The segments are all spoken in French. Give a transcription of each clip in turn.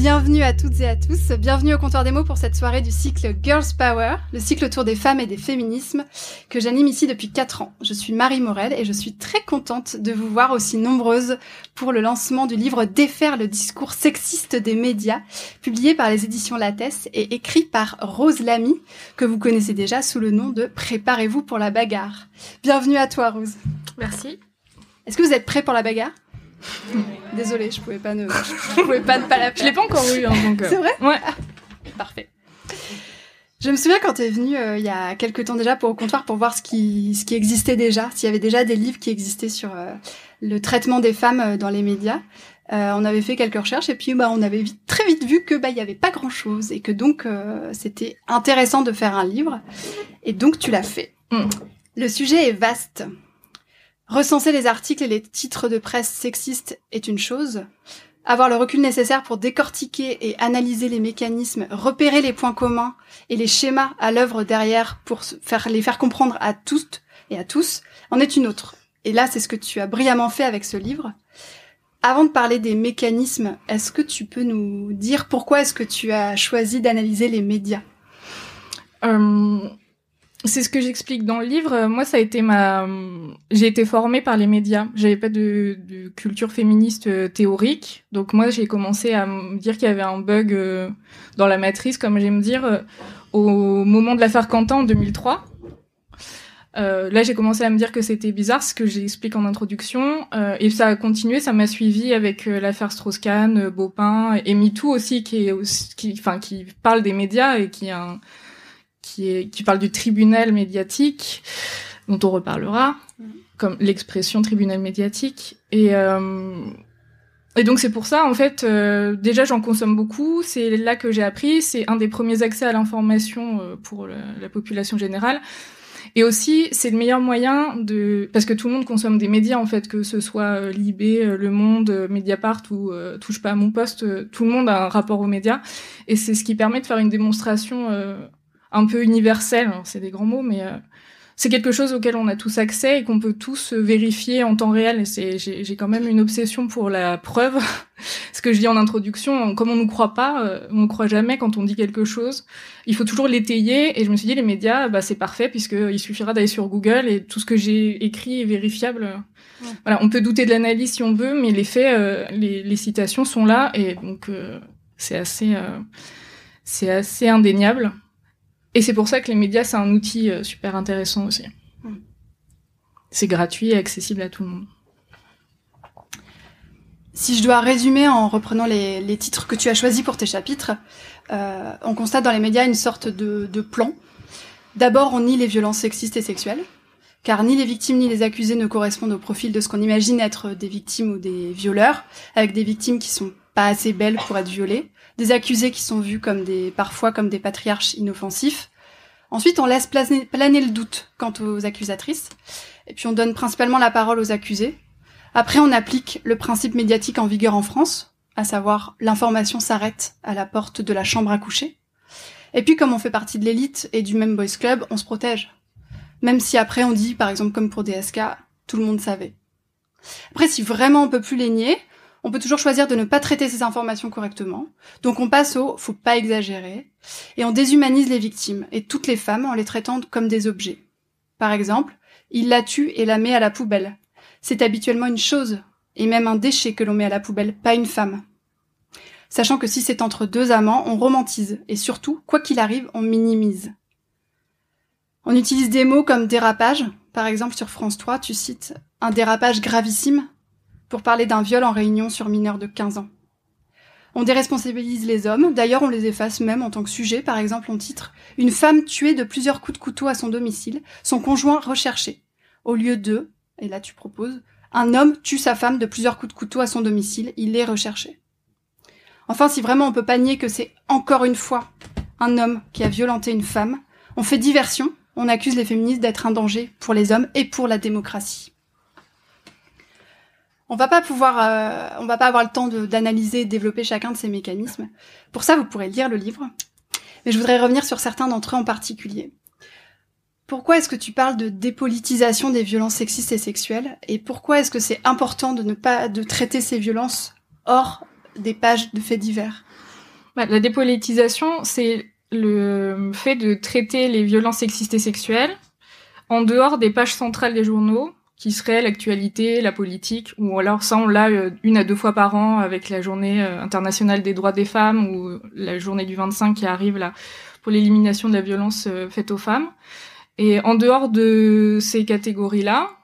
Bienvenue à toutes et à tous, bienvenue au comptoir des mots pour cette soirée du cycle Girls Power, le cycle autour des femmes et des féminismes que j'anime ici depuis 4 ans. Je suis Marie Morel et je suis très contente de vous voir aussi nombreuses pour le lancement du livre Défaire le discours sexiste des médias, publié par les éditions Lattès et écrit par Rose Lamy, que vous connaissez déjà sous le nom de Préparez-vous pour la bagarre. Bienvenue à toi Rose. Merci. Est-ce que vous êtes prêts pour la bagarre? Désolée, je pouvais pas ne, je pouvais pas ne pas la Je l'ai pas encore eu, hein, donc. C'est vrai Ouais. Parfait. Je me souviens quand tu es venue euh, il y a quelques temps déjà pour au comptoir pour voir ce qui, ce qui existait déjà, s'il y avait déjà des livres qui existaient sur euh, le traitement des femmes euh, dans les médias. Euh, on avait fait quelques recherches et puis bah on avait vite, très vite vu que bah il y avait pas grand chose et que donc euh, c'était intéressant de faire un livre et donc tu l'as fait. Mm. Le sujet est vaste. Recenser les articles et les titres de presse sexistes est une chose. Avoir le recul nécessaire pour décortiquer et analyser les mécanismes, repérer les points communs et les schémas à l'œuvre derrière pour les faire comprendre à toutes et à tous en est une autre. Et là, c'est ce que tu as brillamment fait avec ce livre. Avant de parler des mécanismes, est-ce que tu peux nous dire pourquoi est-ce que tu as choisi d'analyser les médias? Euh, c'est ce que j'explique dans le livre. Euh, Moi, ça a été ma. J'ai été formée par les médias. J'avais pas de, de culture féministe euh, théorique, donc moi, j'ai commencé à me dire qu'il y avait un bug euh, dans la matrice, comme j'aime dire, au moment de l'affaire Quentin en 2003. Euh, là, j'ai commencé à me dire que c'était bizarre, ce que j'explique en introduction, euh, et ça a continué, ça m'a suivi avec l'affaire Strauss-Kahn, Baupin et MeToo aussi, qui est aussi, enfin, qui parle des médias et qui est un, qui est, qui parle du tribunal médiatique, dont on reparlera, Mhm. comme l'expression tribunal médiatique. Et, euh, et donc c'est pour ça, en fait, euh, déjà j'en consomme beaucoup, c'est là que j'ai appris, c'est un des premiers accès à l'information euh, pour la population générale. Et aussi, c'est le meilleur moyen de... Parce que tout le monde consomme des médias, en fait, que ce soit euh, Libé, euh, Le Monde, euh, Mediapart ou euh, Touche pas à mon poste, tout le monde a un rapport aux médias. Et c'est ce qui permet de faire une démonstration euh, un peu universelle. Alors, C'est des grands mots, mais... euh, c'est quelque chose auquel on a tous accès et qu'on peut tous euh, vérifier en temps réel. Et c'est, j'ai, quand même une obsession pour la preuve. Ce que je dis en introduction, comme on nous croit pas, euh, on ne croit jamais quand on dit quelque chose. Il faut toujours l'étayer. Et je me suis dit, les médias, bah, c'est parfait puisqu'il suffira d'aller sur Google et tout ce que j'ai écrit est vérifiable. Ouais. Voilà, on peut douter de l'analyse si on veut, mais les faits, euh, les, les citations sont là et donc euh, c'est assez, euh, c'est assez indéniable. Et c'est pour ça que les médias, c'est un outil euh, super intéressant aussi. Mm. C'est gratuit et accessible à tout le monde. Si je dois résumer en reprenant les, les titres que tu as choisis pour tes chapitres, euh, on constate dans les médias une sorte de, de plan. D'abord, on nie les violences sexistes et sexuelles, car ni les victimes ni les accusés ne correspondent au profil de ce qu'on imagine être des victimes ou des violeurs, avec des victimes qui sont pas assez belles pour être violées, des accusés qui sont vus comme des, parfois comme des patriarches inoffensifs. Ensuite, on laisse planer, le doute quant aux accusatrices, et puis on donne principalement la parole aux accusés, après, on applique le principe médiatique en vigueur en France, à savoir l'information s'arrête à la porte de la chambre à coucher. Et puis, comme on fait partie de l'élite et du même boys club, on se protège. Même si après on dit, par exemple comme pour DSK, tout le monde savait. Après, si vraiment on peut plus les nier, on peut toujours choisir de ne pas traiter ces informations correctement. Donc on passe au faut pas exagérer et on déshumanise les victimes et toutes les femmes en les traitant comme des objets. Par exemple, il la tue et la met à la poubelle c'est habituellement une chose, et même un déchet que l'on met à la poubelle, pas une femme. Sachant que si c'est entre deux amants, on romantise, et surtout, quoi qu'il arrive, on minimise. On utilise des mots comme dérapage, par exemple sur France 3, tu cites un dérapage gravissime pour parler d'un viol en réunion sur mineur de 15 ans. On déresponsabilise les hommes, d'ailleurs on les efface même en tant que sujet, par exemple on titre Une femme tuée de plusieurs coups de couteau à son domicile, son conjoint recherché, au lieu de et là tu proposes, Un homme tue sa femme de plusieurs coups de couteau à son domicile, il est recherché. Enfin, si vraiment on peut pas nier que c'est encore une fois un homme qui a violenté une femme, on fait diversion, on accuse les féministes d'être un danger pour les hommes et pour la démocratie. On va pas pouvoir, euh, on va pas avoir le temps d'analyser et développer chacun de ces mécanismes. Pour ça, vous pourrez lire le livre. Mais je voudrais revenir sur certains d'entre eux en particulier. Pourquoi est-ce que tu parles de dépolitisation des violences sexistes et sexuelles Et pourquoi est-ce que c'est important de ne pas de traiter ces violences hors des pages de faits divers? Bah, La dépolitisation, c'est le fait de traiter les violences sexistes et sexuelles en dehors des pages centrales des journaux, qui seraient l'actualité, la politique, ou alors ça on l'a euh, une à deux fois par an avec la journée euh, internationale des droits des femmes ou la journée du 25 qui arrive là pour l'élimination de la violence euh, faite aux femmes. Et en dehors de ces catégories-là,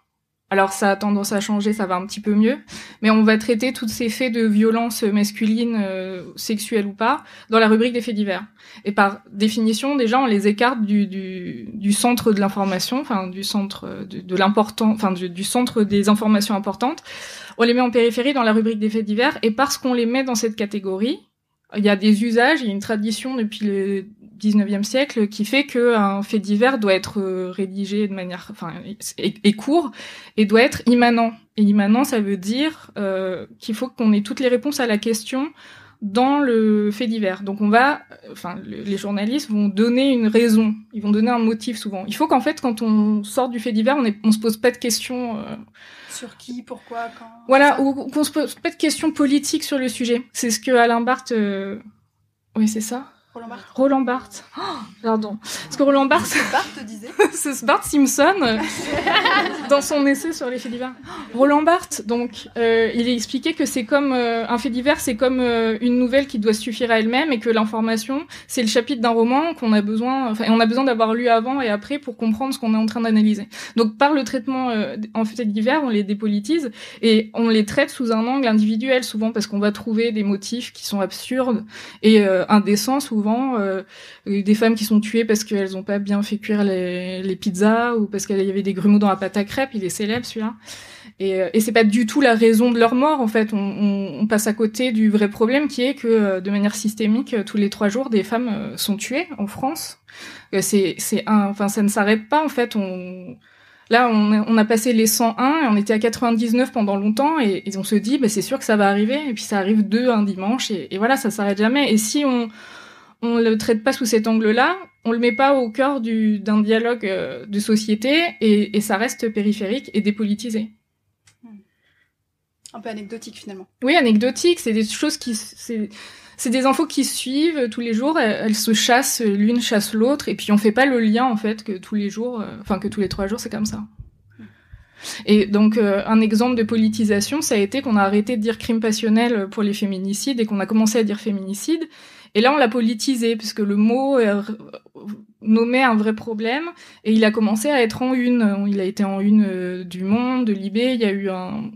alors ça a tendance à changer, ça va un petit peu mieux, mais on va traiter tous ces faits de violence masculine, euh, sexuelle ou pas, dans la rubrique des faits divers. Et par définition, déjà, on les écarte du, centre de l'information, enfin du centre de, de du, centre des informations importantes. On les met en périphérie dans la rubrique des faits divers, et parce qu'on les met dans cette catégorie, il y a des usages, il y a une tradition depuis le 19e siècle qui fait que un fait divers doit être euh, rédigé de manière, enfin, et, court et doit être immanent. Et immanent, ça veut dire euh, qu'il faut qu'on ait toutes les réponses à la question dans le fait divers. Donc on va, enfin, les journalistes vont donner une raison, ils vont donner un motif souvent. Il faut qu'en fait, quand on sort du fait divers, on, est, on se pose pas de questions. Euh, sur qui, pourquoi, quand. Voilà, ou qu'on se pose pas de questions politiques sur le sujet. C'est ce que Alain Barthes. Euh... Oui, c'est ça? Roland Barthes. Roland Barthes. Oh, pardon. Parce que Roland Barthes. Barthes disait. c'est Bart Simpson dans son essai sur les faits divers. Roland Barthes, donc, euh, il a expliqué que c'est comme euh, un fait divers, c'est comme euh, une nouvelle qui doit suffire à elle-même et que l'information, c'est le chapitre d'un roman qu'on a besoin, enfin, on a besoin d'avoir lu avant et après pour comprendre ce qu'on est en train d'analyser. Donc, par le traitement en faits divers, on les dépolitise et on les traite sous un angle individuel souvent parce qu'on va trouver des motifs qui sont absurdes et indécents souvent euh, des femmes qui sont tuées parce qu'elles n'ont pas bien fait cuire les, pizzas ou parce qu'il y avait des grumeaux dans la pâte à crêpes. Il est célèbre celui-là. Et, euh, et c'est pas du tout la raison de leur mort en fait. On, passe à côté du vrai problème qui est que euh, de manière systémique, tous les trois jours, des femmes sont tuées en France. C'est, un, enfin ça ne s'arrête pas en fait. Là, on, a passé les 101 et on était à 99 pendant longtemps et, et on se dit, bah, c'est sûr que ça va arriver. Et puis ça arrive deux un dimanche et, voilà, ça s'arrête jamais. Et si on, on le traite pas sous cet angle-là, on le met pas au cœur d'un dialogue euh, de société et, ça reste périphérique et dépolitisé. Un peu anecdotique finalement. Oui, anecdotique, c'est des choses qui c'est des infos qui suivent tous les jours, elles, se chassent, l'une chasse l'autre et puis on fait pas le lien en fait que tous les jours euh, enfin que tous les trois jours c'est comme ça. Et donc euh, un exemple de politisation, ça a été qu'on a arrêté de dire crime passionnel pour les féminicides et qu'on a commencé à dire féminicide et là, on l'a politisé, puisque le mot euh, nommait un vrai problème, et il a commencé à être en une. Il a été en une euh, du Monde, de Libé, il y a eu un,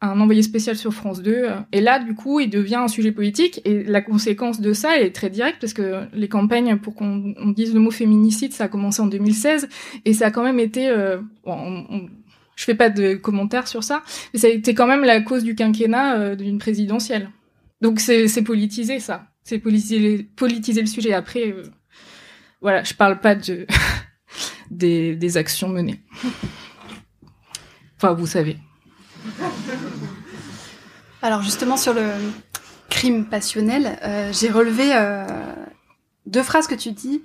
envoyé spécial sur France 2. Et là, du coup, il devient un sujet politique. Et la conséquence de ça, est très directe, parce que les campagnes pour qu'on dise le mot féminicide, ça a commencé en 2016, et ça a quand même été... Euh, bon, on, je fais pas de commentaires sur ça, mais ça a été quand même la cause du quinquennat euh, d'une présidentielle. Donc c'est politisé, ça c'est politiser, le sujet. Après, euh, voilà, je parle pas de des, des actions menées. Enfin, vous savez. Alors justement sur le crime passionnel, euh, j'ai relevé euh, deux phrases que tu dis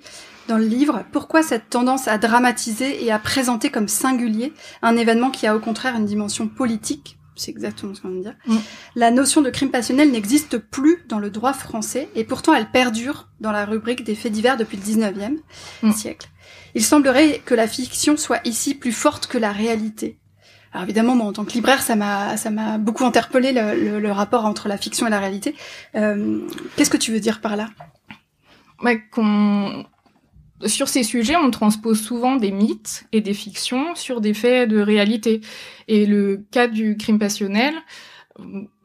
dans le livre. Pourquoi cette tendance à dramatiser et à présenter comme singulier un événement qui a au contraire une dimension politique c'est exactement ce qu'on vient de dire. Mm. La notion de crime passionnel n'existe plus dans le droit français et pourtant elle perdure dans la rubrique des faits divers depuis le 19e mm. siècle. Il semblerait que la fiction soit ici plus forte que la réalité. Alors évidemment, moi, en tant que libraire, ça m'a ça m'a beaucoup interpellé le, le, rapport entre la fiction et la réalité. Euh, Qu'est-ce que tu veux dire par là? Bah, qu'on sur ces sujets, on transpose souvent des mythes et des fictions sur des faits de réalité. Et le cas du crime passionnel,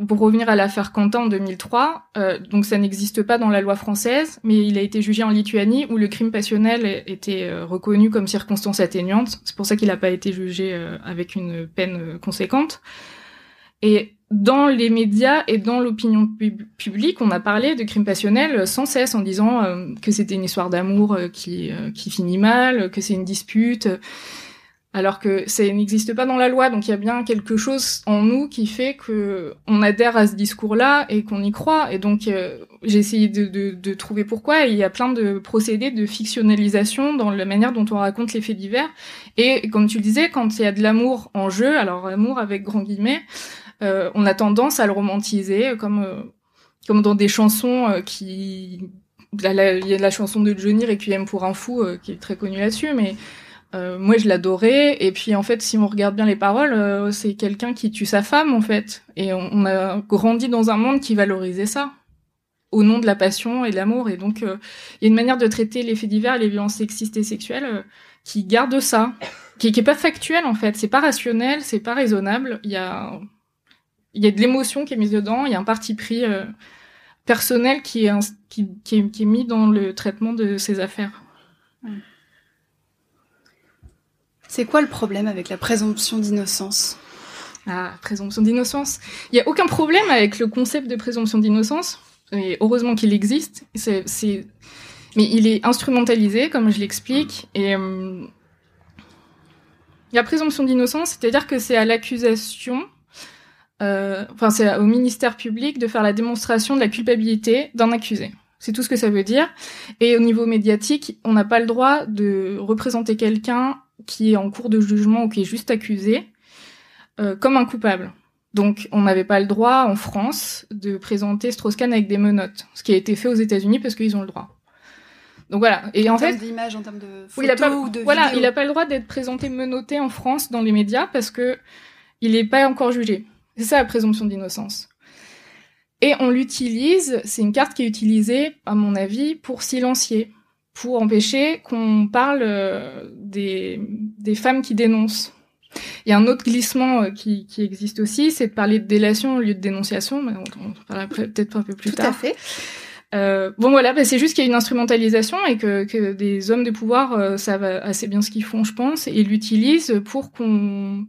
pour revenir à l'affaire Quentin en 2003, euh, donc ça n'existe pas dans la loi française, mais il a été jugé en Lituanie où le crime passionnel était euh, reconnu comme circonstance atténuante. C'est pour ça qu'il n'a pas été jugé euh, avec une peine conséquente. Et dans les médias et dans l'opinion publique, on a parlé de crime passionnel sans cesse en disant que c'était une histoire d'amour qui, qui finit mal, que c'est une dispute alors que ça n'existe pas dans la loi. Donc il y a bien quelque chose en nous qui fait que on adhère à ce discours-là et qu'on y croit. Et donc euh, j'ai essayé de, de, de, trouver pourquoi. Il y a plein de procédés de fictionnalisation dans la manière dont on raconte les faits divers. Et comme tu le disais, quand il y a de l'amour en jeu, alors amour avec grand guillemets, euh, on a tendance à le romantiser comme euh, comme dans des chansons euh, qui il y a la chanson de Johnny Requiem pour un fou qui est très connue là-dessus, mais euh, moi, je l'adorais. Et puis, en fait, si on regarde bien les paroles, euh, c'est quelqu'un qui tue sa femme, en fait. Et on, a grandi dans un monde qui valorisait ça, au nom de la passion et de l'amour. Et donc, euh, il y a une manière de traiter les faits divers, les violences sexistes et sexuelles, qui garde ça, qui, qui est pas factuel, en fait. C'est pas rationnel, c'est pas raisonnable. Il y a, il y a de l'émotion qui est mise dedans. Il y a un parti pris personnel qui est, qui, qui, est, qui est mis dans le traitement de ces affaires. C'est quoi le problème avec la présomption d'innocence? Ah, présomption d'innocence. Il n'y a aucun problème avec le concept de présomption d'innocence. Et heureusement qu'il existe. C'est, Mais il est instrumentalisé, comme je l'explique. Et euh... la présomption d'innocence, c'est-à-dire que c'est à l'accusation, euh... enfin c'est au ministère public de faire la démonstration de la culpabilité d'un accusé. C'est tout ce que ça veut dire. Et au niveau médiatique, on n'a pas le droit de représenter quelqu'un qui est en cours de jugement ou qui est juste accusé euh, comme un coupable. Donc, on n'avait pas le droit en France de présenter Strauss-Kahn avec des menottes, ce qui a été fait aux États-Unis parce qu'ils ont le droit. Donc voilà. Et en, en fait, d'image, en termes de oui, il a pas, ou de voilà, il n'a pas le droit d'être présenté menotté en France dans les médias parce que il n'est pas encore jugé. C'est ça la présomption d'innocence. Et on l'utilise, c'est une carte qui est utilisée, à mon avis, pour silencier pour empêcher qu'on parle euh, des, des femmes qui dénoncent. Il y a un autre glissement euh, qui, qui existe aussi, c'est de parler de délation au lieu de dénonciation, mais on, on parlera peut-être un peu plus Tout tard. à fait. Euh, bon voilà, bah, c'est juste qu'il y a une instrumentalisation et que, que des hommes de pouvoir euh, savent assez bien ce qu'ils font, je pense, et l'utilisent pour qu'on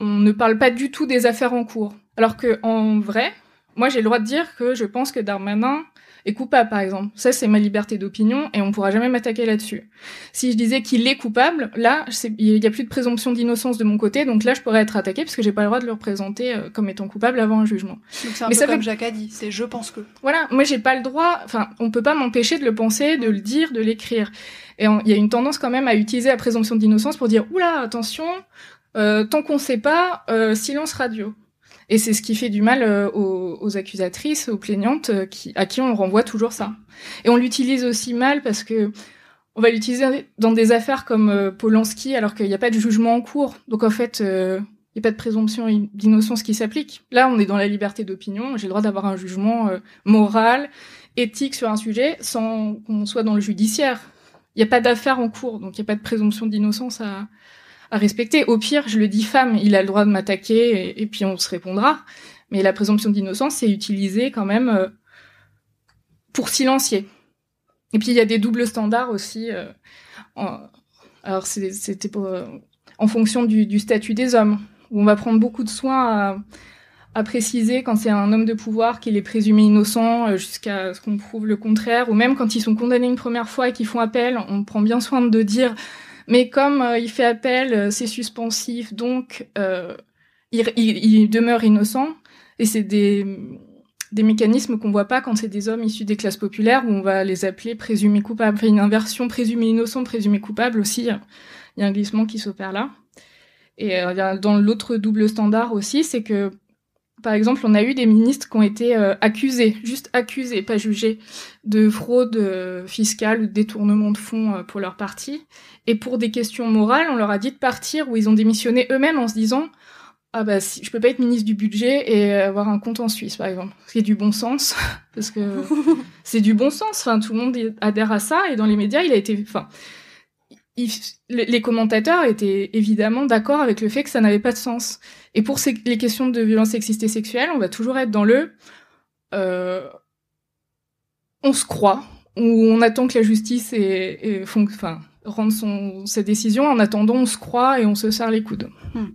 on ne parle pas du tout des affaires en cours. Alors que en vrai, moi j'ai le droit de dire que je pense que Darmanin est coupable, par exemple. Ça, c'est ma liberté d'opinion et on pourra jamais m'attaquer là-dessus. Si je disais qu'il est coupable, là, il y a plus de présomption d'innocence de mon côté, donc là, je pourrais être attaqué parce que j'ai pas le droit de le représenter euh, comme étant coupable avant un jugement. Donc c'est un Mais peu ça comme fait- Jacques a dit, c'est je pense que. Voilà, moi j'ai pas le droit, enfin, on peut pas m'empêcher de le penser, de le dire, de l'écrire. Et il y a une tendance quand même à utiliser la présomption d'innocence pour dire oula, attention, tant qu'on sait pas, euh, silence radio. Et c'est ce qui fait du mal euh, aux, aux accusatrices, aux plaignantes, euh, qui, à qui on renvoie toujours ça. Et on l'utilise aussi mal parce que on va l'utiliser dans des affaires comme euh, Polanski alors qu'il n'y a pas de jugement en cours. Donc en fait, euh, il n'y a pas de présomption d'innocence qui s'applique. Là, on est dans la liberté d'opinion. J'ai le droit d'avoir un jugement euh, moral, éthique sur un sujet sans qu'on soit dans le judiciaire. Il n'y a pas d'affaire en cours, donc il n'y a pas de présomption d'innocence à, respecter. Au pire, je le diffame, il a le droit de m'attaquer et, puis on se répondra. Mais la présomption d'innocence, c'est utilisé quand même euh, pour silencier. Et puis il y a des doubles standards aussi. euh, en- alors c'était euh, en fonction du, statut des hommes, on va prendre beaucoup de soin à, préciser quand c'est un homme de pouvoir qu'il est présumé innocent jusqu'à ce qu'on prouve le contraire, ou même quand ils sont condamnés une première fois et qu'ils font appel, on prend bien soin de dire mais comme euh, il fait appel, euh, c'est suspensif, donc euh, il, il- il demeure innocent. Et c'est des, des mécanismes qu'on voit pas quand c'est des hommes issus des classes populaires où on va les appeler présumés coupables. Enfin, une inversion présumé innocent, présumé coupable aussi. Il y a un glissement qui s'opère là. Et dans l'autre double standard aussi, c'est que par exemple, on a eu des ministres qui ont été euh, accusés, juste accusés, pas jugés, de fraude euh, fiscale ou de détournement de fonds euh, pour leur parti. Et pour des questions morales, on leur a dit de partir ou ils ont démissionné eux-mêmes en se disant ah bah si, je peux pas être ministre du budget et avoir un compte en Suisse par exemple. Ce qui est du bon sens parce que c'est du bon sens. Enfin tout le monde adhère à ça et dans les médias il a été enfin les commentateurs étaient évidemment d'accord avec le fait que ça n'avait pas de sens. Et pour ces, les questions de violence sexiste et sexuelle, on va toujours être dans le euh, on se croit, ou on attend que la justice enfin, rende son, sa décision. En attendant, on se croit et on se serre les coudes. Hmm.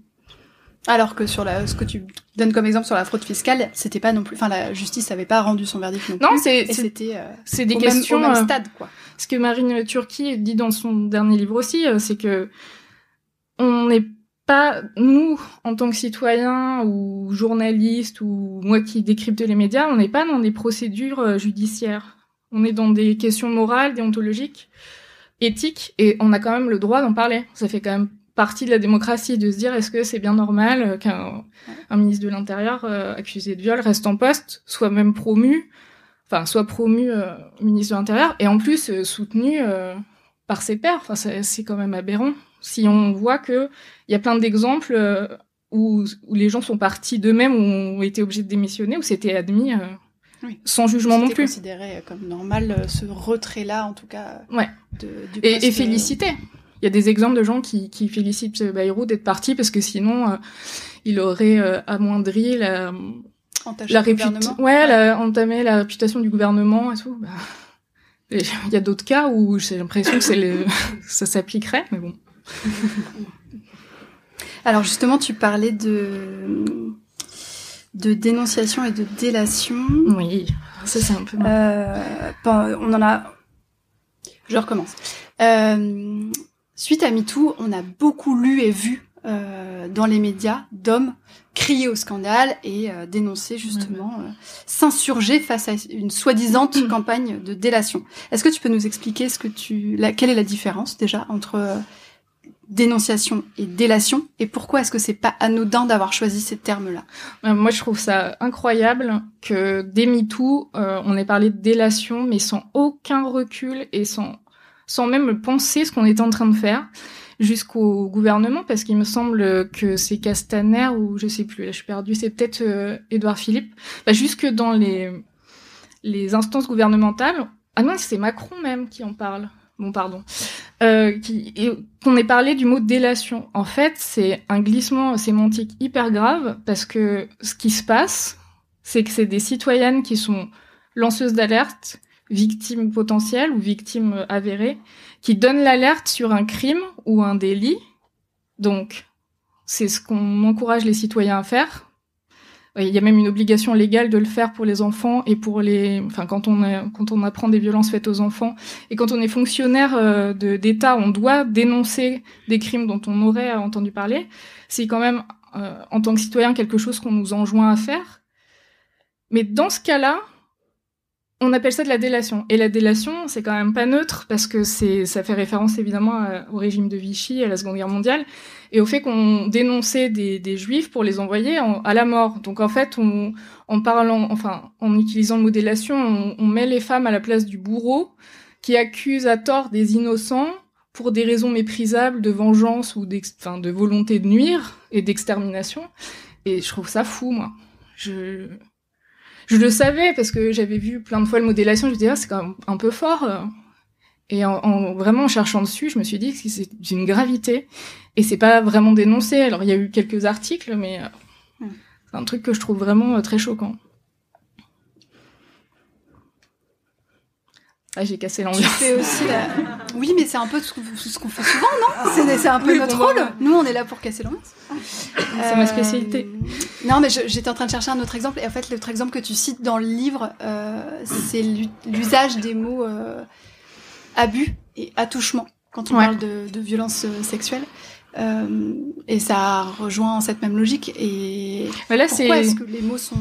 Alors que sur la, ce que tu donnes comme exemple sur la fraude fiscale, c'était pas non plus, enfin la justice n'avait pas rendu son verdict non plus. Non, c'est c'était euh, c'est des questions même, au même stade quoi. Ce que Marine Turki dit dans son dernier livre aussi, euh, c'est que on n'est pas nous en tant que citoyens ou journalistes ou moi qui décrypte les médias, on n'est pas dans des procédures euh, judiciaires. On est dans des questions morales, déontologiques, éthiques, et on a quand même le droit d'en parler. Ça fait quand même partie de la démocratie de se dire est-ce que c'est bien normal qu'un ministre de l'Intérieur euh, accusé de viol reste en poste, soit même promu, enfin soit promu euh, ministre de l'Intérieur et en plus euh, soutenu par ses pairs. Enfin c'est quand même aberrant. Si on voit que il y a plein d'exemples où, où, les gens sont partis d'eux-mêmes ou ont été obligés de démissionner où c'était admis sans jugement non plus. considéré comme normal ce retrait-là en tout cas. Ouais. De, du et, et félicité il y a des exemples de gens qui, qui félicitent Bayrou d'être parti parce que sinon euh, il aurait euh, amoindri la la réputation ouais, La, entamé la réputation du gouvernement et tout bah, il y a d'autres cas où j'ai l'impression que c'est le ça s'appliquerait mais bon. Alors justement tu parlais de de dénonciation et de délation. Oui ça c'est un peu euh, on en a je recommence. Euh, Suite à MeToo, on a beaucoup lu et vu euh, dans les médias d'hommes crier au scandale et euh, dénoncer justement, euh, s'insurger face à une soi-disant mm. campagne de délation. Est-ce que tu peux nous expliquer ce que tu, la, quelle est la différence déjà entre euh, dénonciation et délation et pourquoi est-ce que c'est pas anodin d'avoir choisi ces termes-là? Moi, je trouve ça incroyable que dès MeToo, on ait parlé de délation, mais sans aucun recul et sans sans même penser ce qu'on était en train de faire jusqu'au gouvernement parce qu'il me semble que c'est Castaner ou je sais plus là je suis perdue c'est peut-être euh, Édouard Philippe. Bah, jusque dans les les instances gouvernementales ah non c'est Macron même qui en parle. Bon pardon. Euh, qu'on ait parlé du mot délation. En fait c'est un glissement sémantique hyper grave parce que ce qui se passe c'est que c'est des citoyennes qui sont lanceuses d'alerte victime potentielle ou victime avérée, qui donne l'alerte sur un crime ou un délit. Donc, c'est ce qu'on encourage les citoyens à faire. Il y a même une obligation légale de le faire pour les enfants et pour les, enfin quand on quand on apprend des violences faites aux enfants et quand on est fonctionnaire euh, de d'État, on doit dénoncer des crimes dont on aurait entendu parler. C'est quand même euh, en tant que citoyen quelque chose qu'on nous enjoint à faire. Mais dans ce cas-là, on appelle ça de la délation. Et la délation, c'est quand même pas neutre parce que ça fait référence évidemment au régime de Vichy, à la Seconde Guerre mondiale, et au fait qu'on dénonçait des, juifs pour les envoyer à la mort. Donc en fait, on, en parlant, enfin, en utilisant le mot délation, on, met les femmes à la place du bourreau qui accuse à tort des innocents pour des raisons méprisables de vengeance ou de volonté de nuire et d'extermination. Et je trouve ça fou, moi. Je, je le savais parce que j'avais vu plein de fois le modélation. Je me disais, ah, c'est quand même un peu fort. Et en, vraiment en cherchant dessus, je me suis dit que c'est d'une gravité. Et c'est pas vraiment dénoncé. Alors il y a eu quelques articles, mais euh, hmm. c'est un truc que je trouve vraiment euh, très choquant. Ah, j'ai cassé l'ambiance. aussi Oui, mais c'est un peu ce qu'on fait souvent, non C'est un peu notre rôle. Nous, on est là pour casser l'ambiance. C'est ma spécialité. Euh, non, mais j'étais en train de chercher un autre exemple. Et en fait, l'autre exemple que tu cites dans le livre, euh, c'est l'usage des mots euh, abus et attouchement quand on parle de, de violence sexuelle. Euh, et ça rejoint cette même logique. Et là, pourquoi est-ce que les mots sont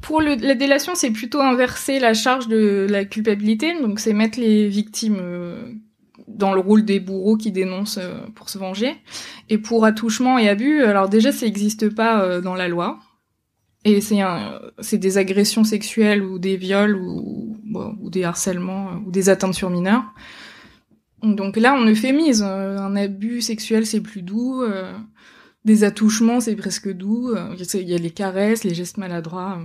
pour la délation, c'est plutôt inverser la charge de la culpabilité. Donc, c'est mettre les victimes euh, dans le rôle des bourreaux qui dénoncent euh, pour se venger. Et pour attouchement et abus, alors déjà, ça n'existe pas dans la loi. Et c'est des agressions sexuelles ou des viols ou, ou des harcèlements ou des atteintes sur mineurs. Donc là, on euphémise. Euh, un abus sexuel, c'est plus doux. Euh, des attouchements, c'est presque doux. Euh, il y a les caresses, les gestes maladroits,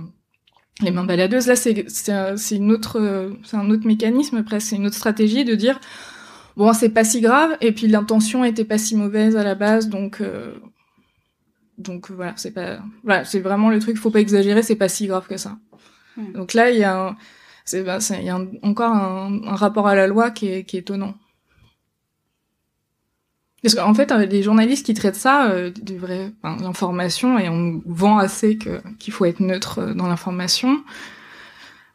les mains baladeuses. Là, c'est c'est une autre, c'est un autre mécanisme presque, c'est une autre stratégie de dire bon, c'est pas si grave. Et puis l'intention était pas si mauvaise à la base, donc donc voilà, c'est pas, voilà, c'est vraiment le truc. Faut pas exagérer, c'est pas si grave que ça. Hmm. Donc là, il y a, c'est, bah, il y a encore un, un, rapport à la loi qui est, qui est étonnant. Parce qu'en fait, les journalistes qui traitent ça, euh, de vrai, l'information, et on nous vend assez qu'il faut être neutre euh, dans l'information,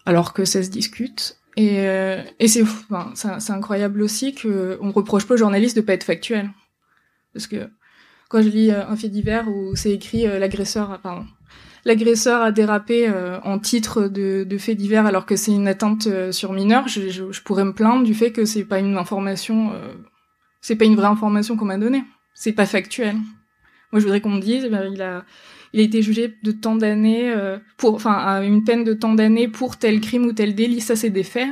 alors que ça se discute. Et, euh, c'est, incroyable aussi que on reproche pas aux journalistes de pas être factuels, parce que quand je lis euh, un fait divers où c'est écrit euh, l'agresseur, pardon, l'agresseur a dérapé euh, en titre de, de fait divers alors que c'est une atteinte sur mineur, je, je, pourrais me plaindre du fait que c'est pas une information, c'est pas une vraie information qu'on m'a donnée, c'est pas factuel. Moi, je voudrais qu'on me dise, ben, il a, il a été jugé de tant d'années pour, enfin, une peine de tant d'années pour tel crime ou tel délit. Ça, c'est des faits.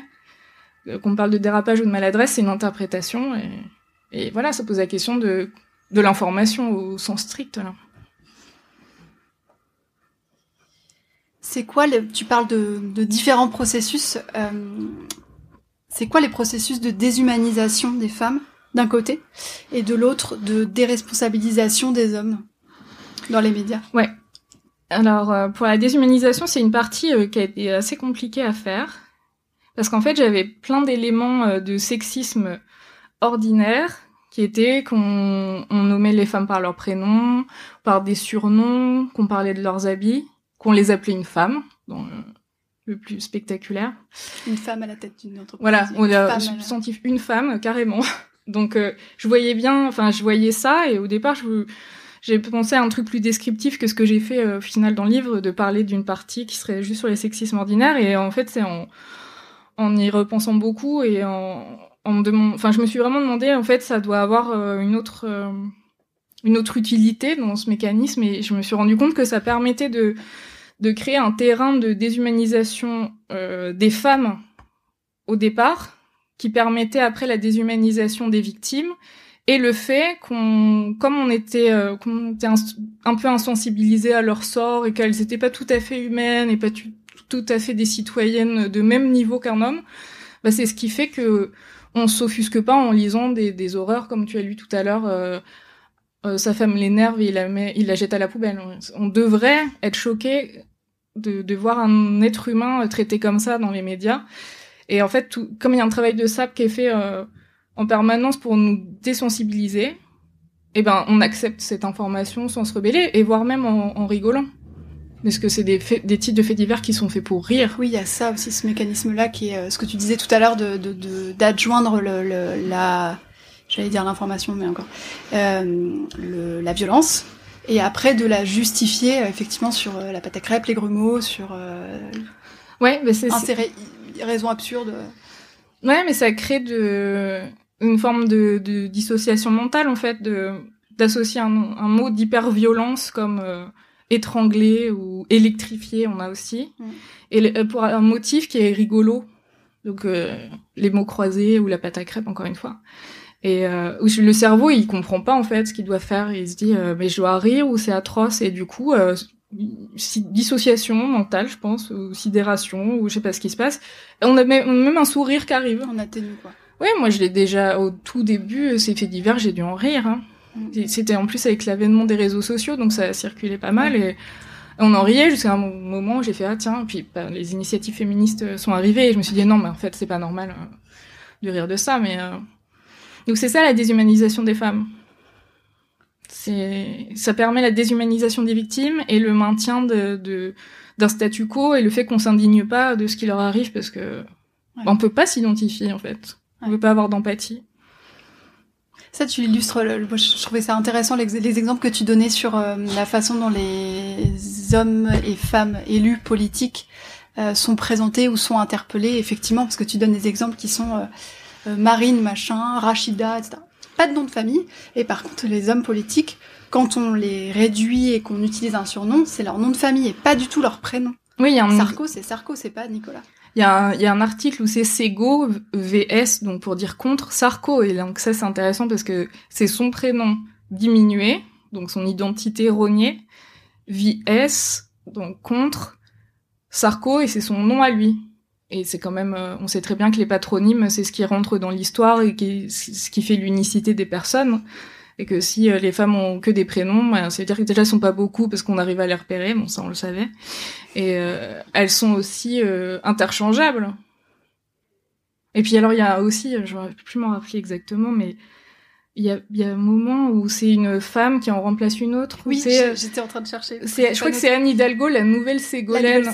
Qu'on parle de dérapage ou de maladresse, c'est une interprétation. Et, voilà, ça pose la question de de l'information au sens strict. Là. C'est quoi, tu parles de, différents processus, euh, c'est quoi les processus de déshumanisation des femmes? D'un côté et de l'autre de déresponsabilisation des hommes dans les médias Ouais. Alors euh, pour la déshumanisation, c'est une partie euh, qui a été assez compliquée à faire parce qu'en fait j'avais plein d'éléments de sexisme ordinaire qui était qu'on on nommait les femmes par leur prénom, par des surnoms, qu'on parlait de leurs habits, qu'on les appelait une femme, dans le, plus spectaculaire. Une femme à la tête d'une entreprise. Voilà, on a senti une femme carrément. Donc euh, je voyais bien, enfin je voyais ça et au départ j'ai pensé à un truc plus descriptif que ce que j'ai fait euh, au final dans le livre, de parler d'une partie qui serait juste sur les sexismes ordinaires. Et en fait, c'est en, y repensant beaucoup et en, enfin, je me suis vraiment demandé, en fait, ça doit avoir euh, une autre, une autre utilité dans ce mécanisme, et je me suis rendu compte que ça permettait de, de créer un terrain de déshumanisation des femmes au départ, qui permettait après la déshumanisation des victimes, et le fait qu'on, comme on était, était un, peu insensibilisés à leur sort et qu'elles n'étaient pas tout à fait humaines et pas tout à fait des citoyennes de même niveau qu'un homme, bah c'est ce qui fait que on s'offusque pas en lisant des, horreurs comme tu as lu tout à l'heure. Euh, euh, sa femme l'énerve et il la, met, il la jette à la poubelle. On devrait être choqué de, de voir un être humain traité comme ça dans les médias. Et en fait, tout, comme il y a un travail de sap qui est fait euh, en permanence pour nous désensibiliser, eh ben, on accepte cette information sans se rebeller et voire même en, en rigolant. Parce que c'est des, des titres de faits divers qui sont faits pour rire. Oui, il y a ça aussi, ce mécanisme-là, qui est euh, ce que tu disais tout à l'heure, de, d'adjoindre le, le, la, j'allais dire l'information, mais encore, euh, le, la violence, et après de la justifier effectivement sur euh, la pâte à crêpes, les grumeaux, sur. ouais, mais c'est. Insérer raison absurde. Ouais, mais ça crée de une forme de, de dissociation mentale en fait, de d'associer un, un mot d'hyper-violence comme étranglé ou électrifié, on a aussi. Mm. Et euh, pour un motif qui est rigolo, donc euh, les mots croisés ou la pâte à crêpes, encore une fois. Et euh, le cerveau, il comprend pas en fait ce qu'il doit faire. Il se dit, mais je dois rire ou c'est atroce. Et du coup, dissociation mentale, je pense, ou sidération, ou je sais pas ce qui se passe. on a même, un sourire qui arrive. On atténue quoi. Oui, moi je l'ai déjà au tout début, ces faits divers, j'ai dû en rire. Hein. C'était en plus avec l'avènement des réseaux sociaux, donc ça circulait pas mal et on en riait jusqu'à un moment où j'ai fait ah tiens, puis bah, les initiatives féministes sont arrivées et je me suis dit non mais en fait c'est pas normal euh, de rire de ça, mais euh... donc c'est ça la déshumanisation des femmes. Ça permet la déshumanisation des victimes et le maintien de d'un statu quo et le fait qu'on s'indigne pas de ce qui leur arrive parce que on peut pas s'identifier en fait, on peut pas avoir d'empathie. Ça, tu illustres, le, je trouvais ça intéressant, les, exemples que tu donnais sur euh, la façon dont les hommes et femmes élus politiques euh, sont présentés ou sont interpellés, effectivement, parce que tu donnes des exemples qui sont euh, Marine, machin, Rachida, etc. Pas de nom de famille. Et par contre, les hommes politiques, quand on les réduit et qu'on utilise un surnom, c'est leur nom de famille et pas du tout leur prénom. Oui, il y a un... Sarko, c'est Sarko, c'est pas Nicolas. Il y, a un, y a un article où c'est Sego VS, donc pour dire contre Sarko. Et donc ça, c'est intéressant parce que c'est son prénom diminué, donc son identité rognée, VS, donc contre Sarko, et c'est son nom à lui. Et c'est quand même, on sait très bien que les patronymes, c'est ce qui rentre dans l'histoire et qui, ce qui fait l'unicité des personnes et que si les femmes ont que des prénoms, bah, ça veut dire que déjà elles sont pas beaucoup parce qu'on arrive à les repérer, bon ça on le savait, et elles sont aussi interchangeables. Et puis alors il y a aussi, je ne plus m'en rappeler exactement, mais il y a, y a un moment où c'est une femme qui en remplace une autre. Oui, euh, j'étais en train de chercher. Je crois que c'est Anne Hidalgo, la nouvelle Ségolène. La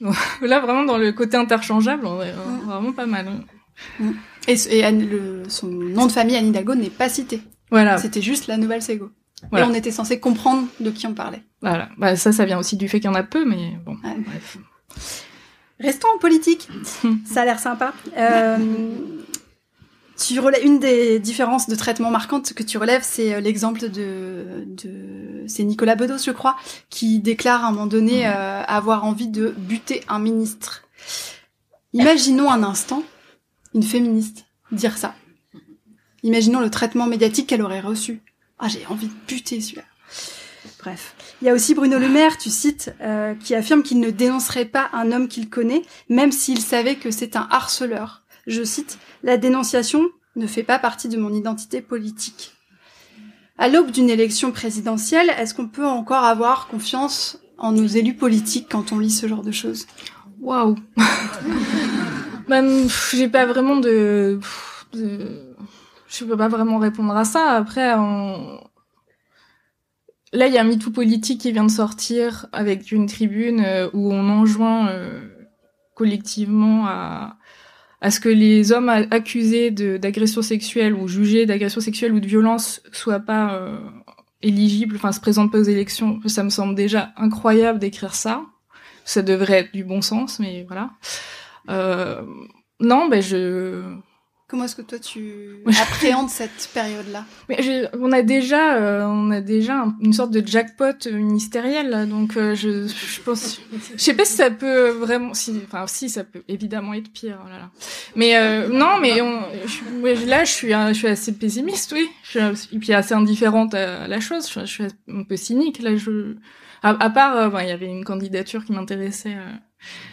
Là, vraiment, dans le côté interchangeable, on est vraiment pas mal. Et, et Anne, le, son nom de famille, Anne Hidalgo, n'est pas cité. Voilà. C'était juste la nouvelle Ségo. Et on était censé comprendre de qui on parlait. Voilà. Bah, ça, ça vient aussi du fait qu'il y en a peu, mais bon, bref. Restons en politique. ça a l'air sympa. Euh, tu relèves une des différences de traitement marquantes que tu relèves, c'est euh, l'exemple de, de c'est Nicolas Bedos, je crois, qui déclare à un moment donné euh, avoir envie de buter un ministre. Imaginons un instant une féministe dire ça. Imaginons le traitement médiatique qu'elle aurait reçu. Ah, j'ai envie de buter celui-là. Bref. Il y a aussi Bruno Le Maire, tu cites, euh, qui affirme qu'il ne dénoncerait pas un homme qu'il connaît, même s'il savait que c'est un harceleur je cite, La dénonciation ne fait pas partie de mon identité politique. À l'aube d'une élection présidentielle, est-ce qu'on peut encore avoir confiance en nos élus politiques quand on lit ce genre de choses? Waouh Ben, j'ai pas vraiment de... Je peux pas vraiment répondre à ça. Après, là, il y a un MeToo politique qui vient de sortir avec une tribune euh, où on enjoint euh, collectivement à à ce que les hommes accusés d'agression sexuelle ou jugés d'agression sexuelle ou de violence soient pas euh, éligibles, enfin se présentent pas aux élections, ça me semble déjà incroyable d'écrire ça. Ça devrait être du bon sens, mais voilà. Euh, non, ben je Comment est-ce que toi tu appréhendes cette période-là? On a déjà, euh, on a déjà une sorte de jackpot ministériel, là, donc euh, je, je pense, je sais pas si ça peut vraiment, si, enfin si ça peut évidemment être pire. Oh là là. Mais euh, non, mais on, là je suis, je suis assez pessimiste, oui, je suis, et puis assez indifférente à la chose. Je, suis un peu cynique là. Je, à, part, il y avait une candidature qui m'intéressait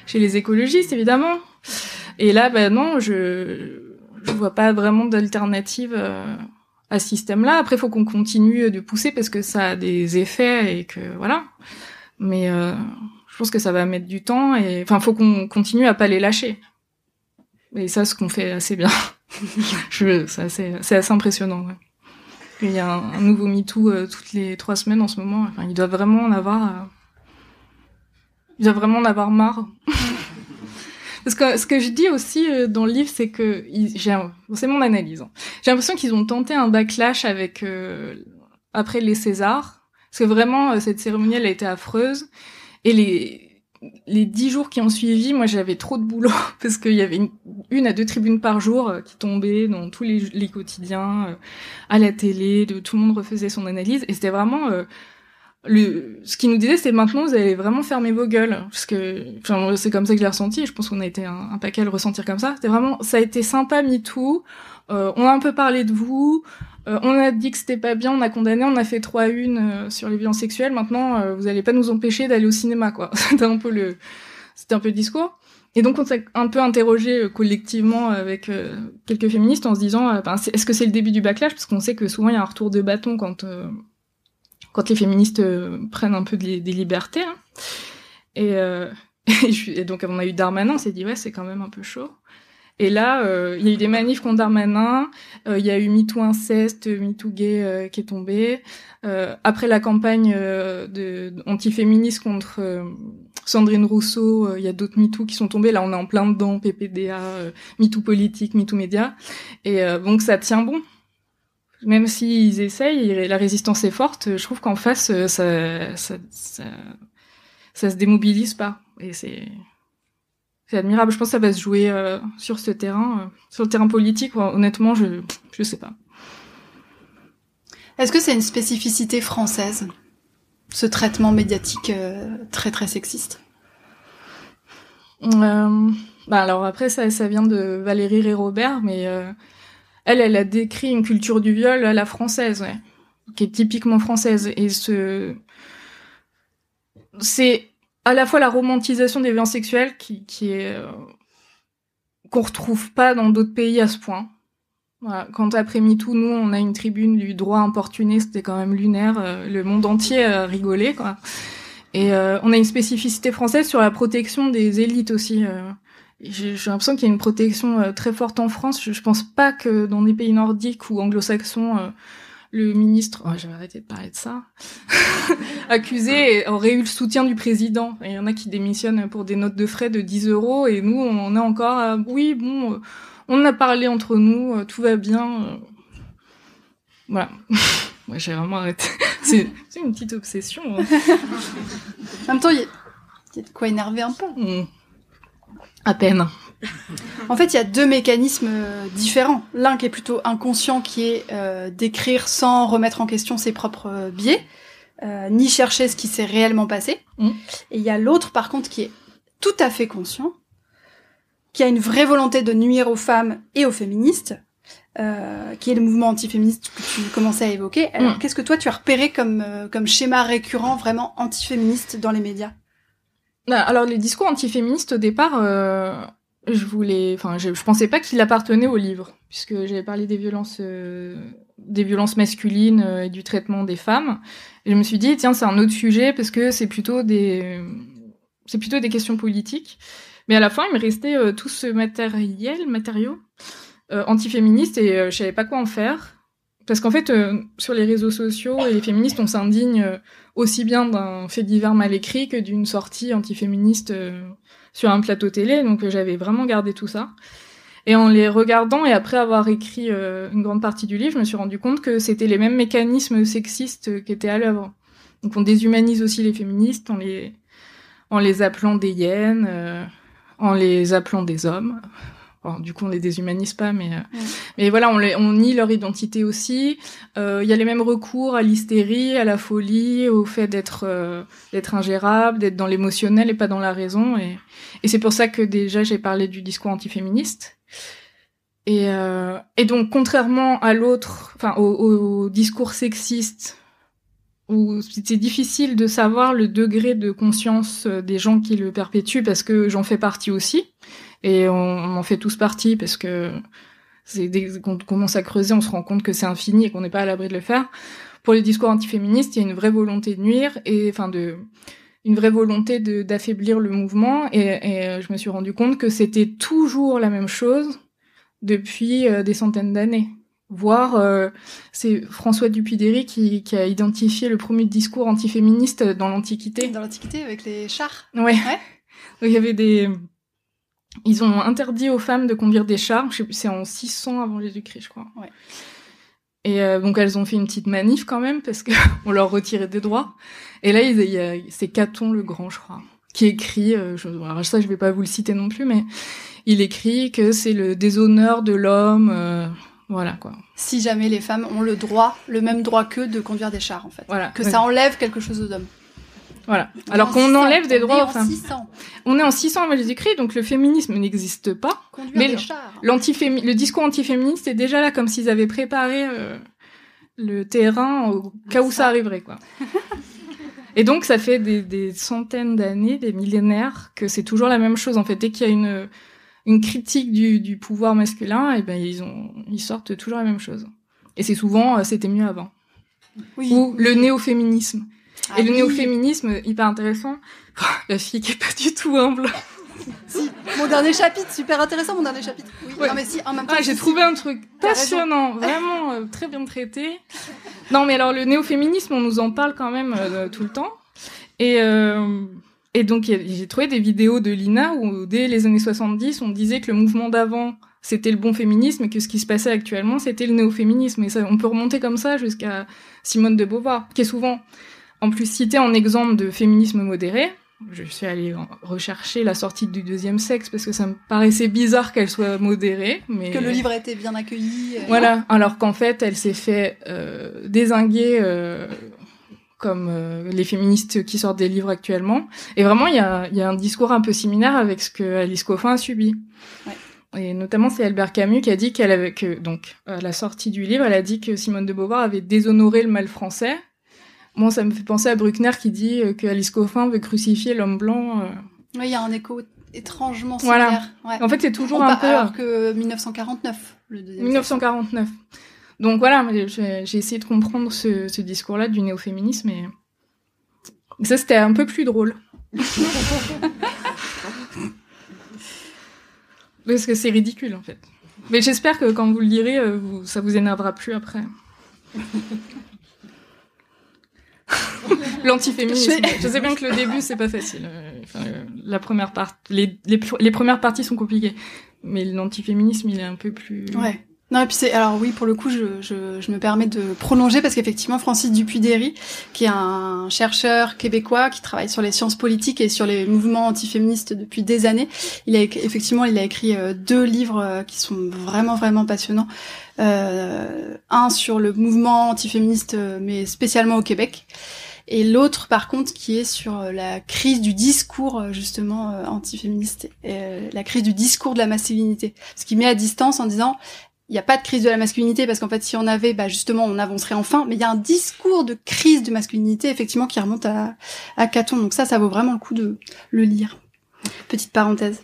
chez les écologistes évidemment. Et là, ben non, je je vois pas vraiment d'alternative euh, à ce système-là. Après, faut qu'on continue de pousser parce que ça a des effets et que voilà. Mais euh, je pense que ça va mettre du temps et enfin, faut qu'on continue à pas les lâcher. Et ça, ce qu'on fait assez bien. je, c'est assez, c'est assez impressionnant. Il y a un, nouveau MeToo euh, toutes les trois semaines en ce moment. Enfin, ils doivent vraiment en avoir. Euh... Ils doivent vraiment en avoir marre. Parce que ce que je dis aussi euh, dans le livre, c'est que c'est mon analyse. Hein. J'ai l'impression qu'ils ont tenté un backlash avec euh, après les Césars, parce que vraiment euh, cette cérémonie elle a été affreuse et les les dix jours qui ont suivi, moi j'avais trop de boulot parce qu'il y avait une, à deux tribunes par jour qui tombaient dans tous les, les quotidiens, à la télé, de, tout le monde refaisait son analyse et c'était vraiment le, ce qu'il nous disait, c'est maintenant vous allez vraiment fermer vos gueules, parce que, enfin, c'est comme ça que je l'ai ressenti. Je pense qu'on a été un, paquet à le ressentir comme ça. C'était vraiment, ça a été sympa, MeToo. Euh, on a un peu parlé de vous. Euh, on a dit que c'était pas bien, on a condamné, on a fait trois une euh, sur les violences sexuelles. Maintenant, euh, vous allez pas nous empêcher d'aller au cinéma, quoi. c'était un peu le, c'était un peu le discours. Et donc on s'est un peu interrogé collectivement avec quelques féministes en se disant, ben, est-ce que c'est le début du backlash? Parce qu'on sait que souvent il y a un retour de bâton quand quand les féministes euh, prennent un peu des, libertés. Hein. Et, euh, et, donc on a eu Darmanin, on s'est dit ouais c'est quand même un peu chaud. Et là, euh, il y a eu des manifs contre Darmanin, il y a eu MeToo inceste, MeToo gay qui est tombé. après la campagne de antiféministe contre Sandrine Rousseau, il y a d'autres MeToo qui sont tombés. Là, on est en plein dedans, PPDA, MeToo politique, MeToo média. Et donc ça tient bon même s'ils essayent, la résistance est forte, je trouve qu'en face, euh, ça, ça, ça, ça, se démobilise pas. Et c'est, c'est admirable. Je pense que ça va se jouer euh, sur ce terrain, euh, sur le terrain politique. honnêtement, je, je sais pas. Est-ce que c'est une spécificité française, ce traitement médiatique très très sexiste? Bah alors après ça, ça vient de Valérie Robert, mais elle, elle a décrit une culture du viol à la française, ouais, qui est typiquement française. Et ce, c'est à la fois la romantisation des violences sexuelles qui, qui est, euh, qu'on retrouve pas dans d'autres pays à ce point. Quand après MeToo, nous, on a une tribune du droit importuné, c'était quand même lunaire. Euh, le monde entier a rigolé, quoi. Et euh, on a une spécificité française sur la protection des élites aussi. Euh. J'ai l'impression qu'il y a une protection très forte en France. Je, je, pense pas que dans des pays nordiques ou anglo-saxons, le ministre, oh, j'avais arrêté de parler de ça, accusé aurait eu le soutien du président. Il y en a qui démissionnent pour des notes de frais de 10 euros et nous, on a encore, oui, bon on a parlé entre nous, euh, tout va bien. Euh. Voilà. Moi, j'ai vraiment arrêté. C'est une petite obsession. Hein. en même temps, il y, a de quoi énerver un peu. Hmm. À peine. En fait, il y a deux mécanismes euh, différents. L'un qui est plutôt inconscient, qui est d'écrire sans remettre en question ses propres biais, ni chercher ce qui s'est réellement passé. Hmm. Et il y a l'autre, par contre, qui est tout à fait conscient, qui a une vraie volonté de nuire aux femmes et aux féministes, euh, qui est le mouvement antiféministe que tu commençais à évoquer. Alors, mm. qu'est-ce que toi tu as repéré comme euh, comme schéma récurrent vraiment antiféministe dans les médias? Alors les discours antiféministes au départ, euh, je voulais, enfin, je, pensais pas qu'il appartenait au livre, puisque j'avais parlé des violences euh, des violences masculines euh, et du traitement des femmes. Et je me suis dit tiens c'est un autre sujet parce que c'est plutôt des c'est plutôt des questions politiques. Mais à la fin, il me restait euh, tout ce matériel, matériaux euh, antiféministes et euh, je savais pas quoi en faire. Parce qu'en fait, sur les réseaux sociaux, les féministes, on s'indigne aussi bien d'un fait divers mal écrit que d'une sortie antiféministe sur un plateau télé. Donc j'avais vraiment gardé tout ça. Et en les regardant et après avoir écrit une grande partie du livre, je me suis rendu compte que c'était les mêmes mécanismes sexistes qui étaient à l'œuvre. Donc on déshumanise aussi les féministes en les en les appelant des hyènes, en les appelant des hommes. Du coup, on les déshumanise pas, mais euh, mais voilà, on, les, on nie leur identité aussi. Euh, il y a les mêmes recours à l'hystérie, à la folie, au fait d'être euh, d'être ingérable, d'être dans l'émotionnel et pas dans la raison. Et, et c'est pour ça que déjà j'ai parlé du discours antiféministe. Et, et donc, contrairement à l'autre, enfin au, au discours sexiste où c'était difficile de savoir le degré de conscience euh, des gens qui le perpétuent parce que j'en fais partie aussi et on, en fait tous partie parce que c'est dès qu'on commence à creuser on se rend compte que c'est infini et qu'on n'est pas à l'abri de le faire pour les discours antiféministes il y a une vraie volonté de nuire et enfin de une vraie volonté d'affaiblir le mouvement et, et, euh, je me suis rendu compte que c'était toujours la même chose depuis euh, des centaines d'années Voir, euh, c'est François Dupuy-Derry qui, qui, a identifié le premier discours antiféministe dans l'Antiquité. Dans l'Antiquité, avec les chars. Ouais. ouais. Donc il y avait des, ils ont interdit aux femmes de conduire des chars. C'est en 600 avant Jésus-Christ, je crois. Ouais. Et euh, donc elles ont fait une petite manif quand même parce que on leur retirait des droits. Et là, il y a, c'est Caton le Grand, je crois, qui écrit. Euh, je, alors ça, je vais pas vous le citer non plus, mais il écrit que c'est le déshonneur de l'homme. Euh, voilà quoi. Si jamais les femmes ont le droit, le même droit qu'eux de conduire des chars en fait. Voilà. Que ça enlève quelque chose aux hommes. Voilà. Alors qu'on enlève des droits aux femmes. On est en 600 avant Jésus-Christ, donc le féminisme n'existe pas. Conduire mais le discours antiféministe est déjà là, comme s'ils avaient préparé euh, le terrain au cas où ça arriverait, quoi. Et donc, ça fait des, des centaines d'années, des millénaires, que c'est toujours la même chose. En fait, dès qu'il y a une une critique du, du pouvoir masculin, et ben ils ont ils sortent toujours la même chose. Et c'est souvent euh, c'était mieux avant. Oui. Ou le néo-féminisme. Et le ah néo-féminisme hyper intéressant. La fille qui est pas du tout humble. si, mon dernier chapitre, super intéressant mon dernier chapitre. Oui, non, mais si, en même temps. Ah, j'ai trouvé un truc passionnant, vraiment euh, très bien traité. Non, mais alors le néo-féminisme, on nous en parle quand même euh, tout le temps. Et euh, et donc j'ai trouvé des vidéos de Lina où dès les années 70, on disait que le mouvement d'avant c'était le bon féminisme et que ce qui se passait actuellement c'était le néo-féminisme. Et ça, on peut remonter comme ça jusqu'à Simone de Beauvoir, qui est souvent en plus citée en exemple de féminisme modéré. Je suis allée rechercher la sortie du deuxième sexe parce que ça me paraissait bizarre qu'elle soit modérée, mais que le livre a été bien accueilli. Euh, voilà, alors qu'en fait, elle s'est fait euh, désinguer euh, comme euh, les féministes qui sortent des livres actuellement. Et vraiment, il y a, y a, un discours un peu similaire avec ce que Alice Coffin a subi. Ouais. Et notamment, c'est Albert Camus qui a dit qu'elle avait que donc à la sortie du livre, elle a dit que Simone de Beauvoir avait déshonoré le mal français. Bon, ça me fait penser à Bruckner qui dit euh, que Alice Coffin veut crucifier l'homme blanc. Euh. Oui, il y a un écho étrangement similaire. Voilà. En fait, c'est toujours un peu alors que 1949, le deuxième. 1949. Donc voilà, j'ai essayé de comprendre ce, ce discours-là du néo-féminisme et ça c'était un peu plus drôle. Parce que c'est ridicule en fait. Mais j'espère que quand vous le lirez, euh, ça vous énervera plus après. L'antiféminisme. Je sais bien que le début c'est pas facile. Euh, la première part, les, les, les, premières parties sont compliquées, mais l'antiféminisme il est un peu plus. Ouais. Non, et puis c'est alors oui pour le coup je, je, je me permets de prolonger parce qu'effectivement Francis Dupuy-Derry qui est un chercheur québécois qui travaille sur les sciences politiques et sur les mouvements antiféministes depuis des années, il a effectivement il a écrit euh, deux livres euh, qui sont vraiment vraiment passionnants. Euh, un sur le mouvement antiféministe euh, mais spécialement au Québec et l'autre par contre qui est sur la crise du discours justement antiféministe, la crise du discours de la masculinité, ce qui met à distance en disant il n'y a pas de crise de la masculinité parce qu'en fait si on avait bah justement on avancerait enfin. Mais il y a un discours de crise de masculinité effectivement qui remonte à, à Caton. Donc ça ça vaut vraiment le coup de le lire. Petite parenthèse.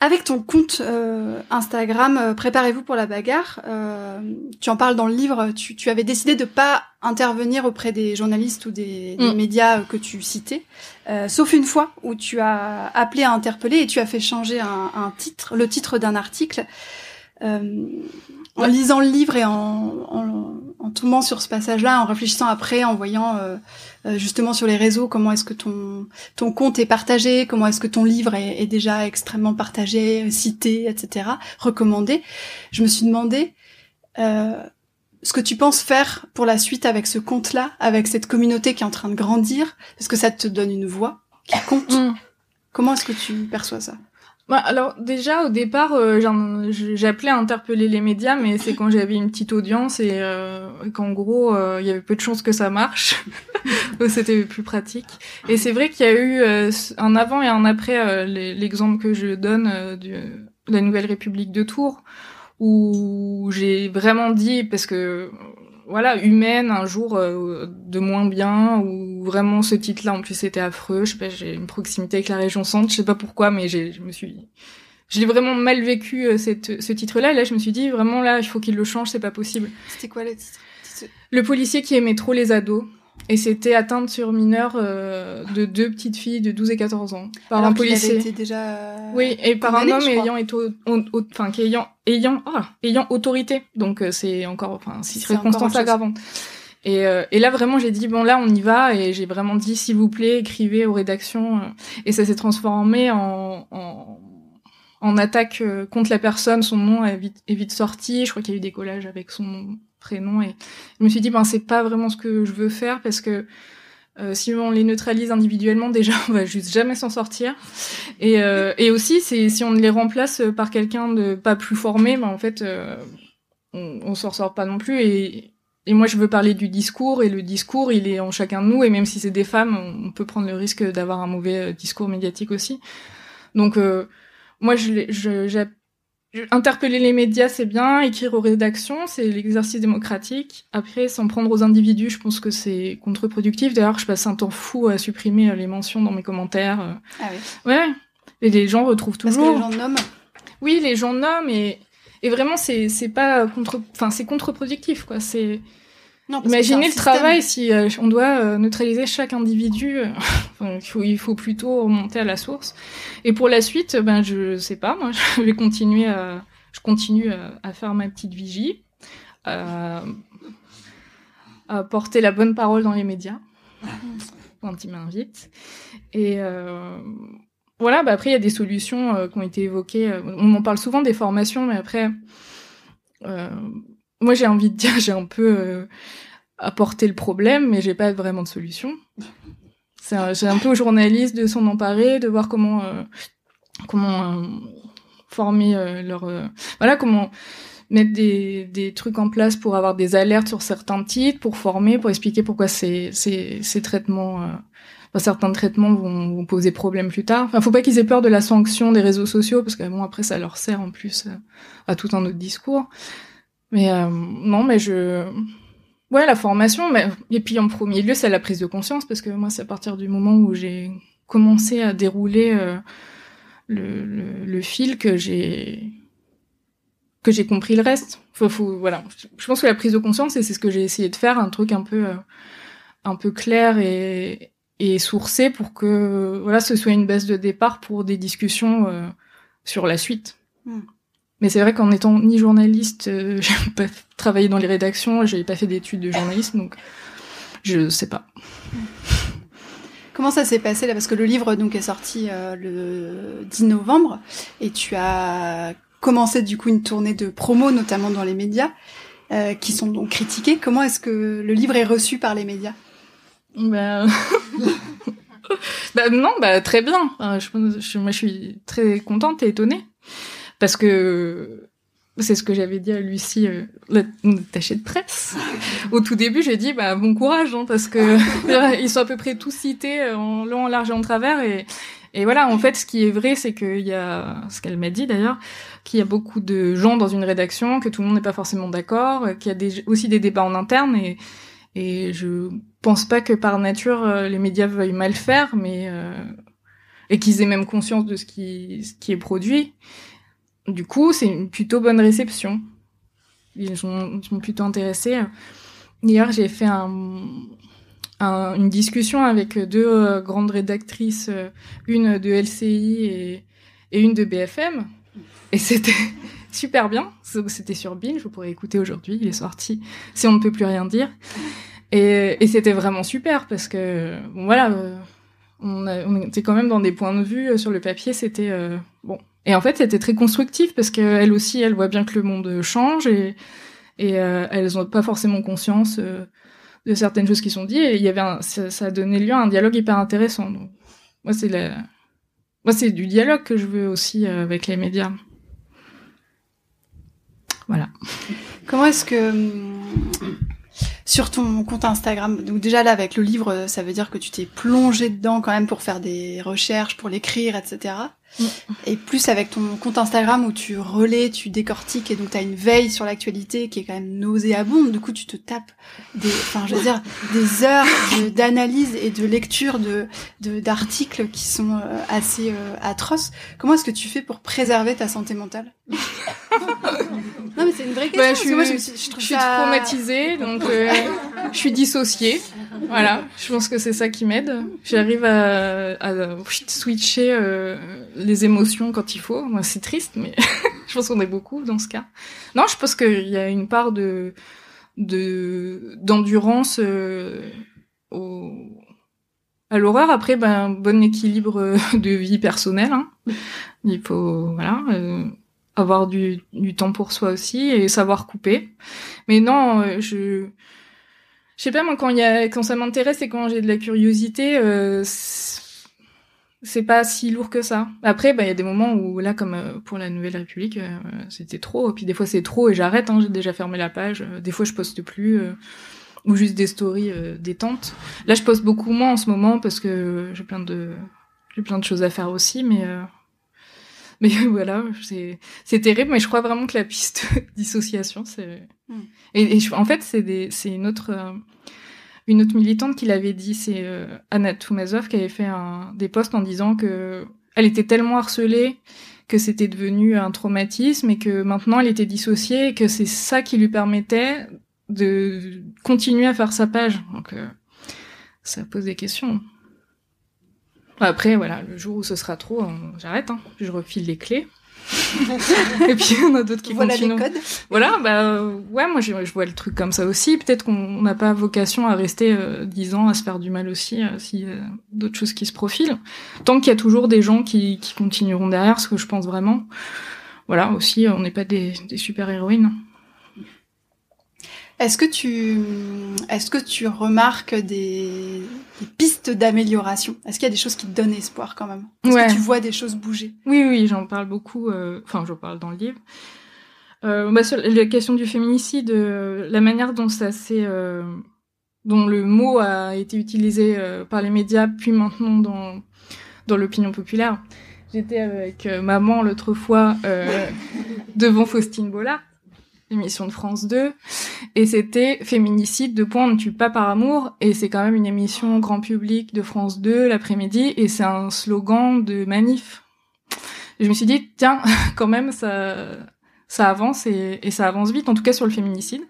Avec ton compte euh, Instagram euh, préparez-vous pour la bagarre. Euh, tu en parles dans le livre. Tu, tu avais décidé de pas intervenir auprès des journalistes ou des, des mm. médias que tu citais. Sauf une fois où tu as appelé à interpeller et tu as fait changer un, un titre le titre d'un article. euh, en lisant le livre et en, en, en tombant sur ce passage-là, en réfléchissant après, en voyant euh, euh, justement sur les réseaux comment est-ce que ton ton compte est partagé, comment est-ce que ton livre est, est, déjà extrêmement partagé, cité, etc., recommandé, je me suis demandé euh, ce que tu penses faire pour la suite avec ce compte-là, avec cette communauté qui est en train de grandir. Est-ce que ça te donne une voix qui compte? Mm. Comment est-ce que tu perçois ça? Bah, alors déjà au départ, euh, j'appelais à interpeller les médias, mais c'est quand j'avais une petite audience et, euh, qu'en gros euh, il y avait peu de chances que ça marche, c'était plus pratique. Et c'est vrai qu'il y a eu euh, un avant et un après l'exemple que je donne de la Nouvelle République de Tours, où j'ai vraiment dit parce que voilà, humaine, un jour euh, de moins bien, ou vraiment ce titre-là, en plus, c'était affreux. Je sais pas, j'ai une proximité avec la région centre, je sais pas pourquoi, mais j'ai, je me suis, j'ai vraiment mal vécu euh, cette, ce titre-là. Et là, je me suis dit, vraiment, là, il faut qu'il le change, c'est pas possible. C'était quoi le titre? Le policier qui aimait trop les ados. Et c'était atteinte sur mineur euh, de deux petites filles de 12 et 14 ans par un policier. Était déjà oui, et par un homme ayant été enfin qui ayant ayant oh, ayant autorité. Donc euh, c'est encore enfin si circonstance aggravante. Et, euh, et là vraiment j'ai dit bon là on y va et j'ai vraiment dit s'il vous plaît écrivez aux rédactions et ça s'est transformé en, en en attaque contre la personne, son nom est vite, est vite sorti. Je crois qu'il y a eu des collages avec son prénom et je me suis dit ben c'est pas vraiment ce que je veux faire parce que euh, si on les neutralise individuellement déjà on va juste jamais s'en sortir. Et, euh, et aussi c'est si on les remplace par quelqu'un de pas plus formé ben en fait euh, on, on s'en sort pas non plus. Et et moi, je veux parler du discours, et le discours, il est en chacun de nous, et même si c'est des femmes, on peut prendre le risque d'avoir un mauvais discours médiatique aussi. Donc, moi, je, je, Interpeller les médias, c'est bien. Écrire aux rédactions, c'est l'exercice démocratique. Après, s'en prendre aux individus, je pense que c'est contre-productif. D'ailleurs, je passe un temps fou à supprimer euh, les mentions dans mes commentaires. Euh. Ah oui. Ouais. Et les gens retrouvent toujours. Parce que les gens nomment. Oui, les gens nomment et et vraiment c'est c'est pas contre enfin c'est contre-productif quoi. C'est Imaginez le travail si euh, on doit euh, neutraliser chaque individu. Euh, il, faut, il faut plutôt remonter à la source. Et pour la suite, ben je sais pas, moi je vais continuer à, je continue à, faire ma petite vigie, à, à, porter la bonne parole dans les médias quand ils m'invitent. Et voilà, bah après il y a des solutions qui ont été évoquées. On en parle souvent des formations, mais après moi j'ai envie de dire j'ai un peu euh, apporté le problème mais j'ai pas vraiment de solution c'est un, peu aux journalistes de s'en emparer de voir comment euh, comment euh, former euh, leur voilà comment mettre des, des trucs en place pour avoir des alertes sur certains titres pour former pour expliquer pourquoi ces ces, ces traitements certains traitements vont, vont, poser problème plus tard. Enfin, faut pas qu'ils aient peur de la sanction des réseaux sociaux parce que bon après ça leur sert en plus à tout un autre discours. Mais euh, non, mais je... Ouais, la formation, mais... et puis en premier lieu, c'est la prise de conscience, parce que moi, c'est à partir du moment où j'ai commencé à dérouler le, le, le, fil que j'ai que j'ai compris le reste. Faut, faut, voilà. Je pense que la prise de conscience, et c'est ce que j'ai essayé de faire, un truc un peu, euh, un peu clair et, et sourcé pour que, voilà, ce soit une base de départ pour des discussions euh, sur la suite. Hmm. Mais c'est vrai qu'en étant ni journaliste, euh, j'ai pas travaillé dans les rédactions, j'ai pas fait d'études de journalisme, donc je sais pas. Comment ça s'est passé là? Parce que le livre donc est sorti le 10 novembre et tu as commencé du coup une tournée de promo, notamment dans les médias, euh, qui sont donc critiqués. Comment est-ce que le livre est reçu par les médias? Bah... bah... non, bah très bien. je, moi, je suis très contente et étonnée parce que c'est ce que j'avais dit à Lucie, euh, l'attachée de presse. Au tout début, j'ai dit bah bon courage hein, parce que ils sont à peu près tous cités en long, en large et en travers et et voilà, en fait, ce qui est vrai, c'est qu'il y a, ce qu'elle m'a dit d'ailleurs, qu'il y a beaucoup de gens dans une rédaction, que tout le monde n'est pas forcément d'accord, qu'il y a des, aussi des débats en interne, et, et je pense pas que par nature euh, les médias veuillent mal faire, mais euh, et qu'ils aient même conscience de ce qui, ce qui est produit. Du coup, c'est une plutôt bonne réception. Ils sont, ils sont plutôt intéressés. Hier, j'ai fait un, une discussion avec deux euh, grandes rédactrices, euh, une de LCI et, une de BFM. Et c'était super bien. C'était sur Binge, vous pourrez écouter aujourd'hui, il est sorti, si on ne peut plus rien dire. Et, c'était vraiment super parce que, bon, voilà, euh, on, était quand même dans des points de vue sur le papier, c'était bon. Et en fait, c'était très constructif parce qu'elle aussi, elle voit bien que le monde change et, et elles n'ont pas forcément conscience de certaines choses qui sont dites et il y avait un, ça, a donné lieu à un dialogue hyper intéressant. Moi, c'est du dialogue que je veux aussi euh, avec les médias. Voilà. Comment est-ce que hum, sur ton compte Instagram. Déjà là avec le livre, ça veut dire que tu t'es plongé dedans quand même pour faire des recherches, pour l'écrire, etc. Et plus avec ton compte Instagram où tu relais, tu décortiques et donc tu as une veille sur l'actualité qui est quand même nauséabonde. Du coup, tu te tapes des, enfin je veux dire, des heures d'analyse et de lecture de d'articles qui sont euh, assez euh, atroces. Comment est-ce que tu fais pour préserver ta santé mentale? Non mais c'est une vraie bah, question. je, suis, je, suis traumatisée, donc euh, je suis dissociée. Voilà, je pense que c'est ça qui m'aide. J'arrive à, à, switcher euh, les émotions quand il faut. Moi, c'est triste, mais je pense qu'on est beaucoup dans ce cas. Non, je pense qu'il y a une part de de d'endurance euh, au à l'horreur. Après, ben bon équilibre de vie personnelle. Hein. Il faut voilà. Euh, avoir du, du temps pour soi aussi et savoir couper. Mais non, euh, je je sais pas moi quand il y a quand ça m'intéresse et quand j'ai de la curiosité euh, c'est pas si lourd que ça. Après bah il y a des moments où là comme euh, pour la Nouvelle République euh, c'était trop puis des fois c'est trop et j'arrête hein, j'ai déjà fermé la page. Des fois je poste plus ou juste des stories détentes. Là je poste beaucoup moins en ce moment parce que j'ai plein de j'ai plein de choses à faire aussi mais mais voilà, c'est terrible, mais je crois vraiment que la piste dissociation, c'est... Hmm. Et, en fait, c'est une autre... Euh, une autre militante qui l'avait dit, c'est euh, Anna Toumazov qui avait fait un, des posts en disant que elle était tellement harcelée que c'était devenu un traumatisme et que maintenant elle était dissociée et que c'est ça qui lui permettait de continuer à faire sa page. Donc euh, ça pose des questions. Après, voilà, le jour où ce sera trop, euh, j'arrête, hein. je refile les clés. et puis il y en a d'autres qui voilà continuent. Les codes. Voilà, bah ouais, moi je, vois le truc comme ça aussi. Peut-être qu'on n'a pas vocation à rester euh, dix ans à se faire du mal aussi, euh, s'il y a d'autres choses qui se profilent. Tant qu'il y a toujours des gens qui, qui continueront derrière, ce que je pense vraiment. Voilà, aussi, on n'est pas des, des super héroïnes. Est-ce que tu, est-ce que tu remarques des, des pistes d'amélioration Est-ce qu'il y a des choses qui te donnent espoir quand même? Est-ce que tu vois des choses bouger? Oui, oui, j'en parle beaucoup. Euh, enfin, j'en parle dans le livre. Euh, bah, sur la question du féminicide, euh, la manière dont ça s'est, euh, dont le mot a été utilisé euh, par les médias, puis maintenant dans dans l'opinion populaire. J'étais avec maman l'autre fois devant Faustine Bollard émission de France 2. Et c'était Féminicide, de point, on ne tue pas par amour. Et c'est quand même une émission grand public de France 2 l'après-midi. Et c'est un slogan de manif. Je me suis dit, tiens, quand même, ça, ça avance et, ça avance vite, en tout cas sur le féminicide.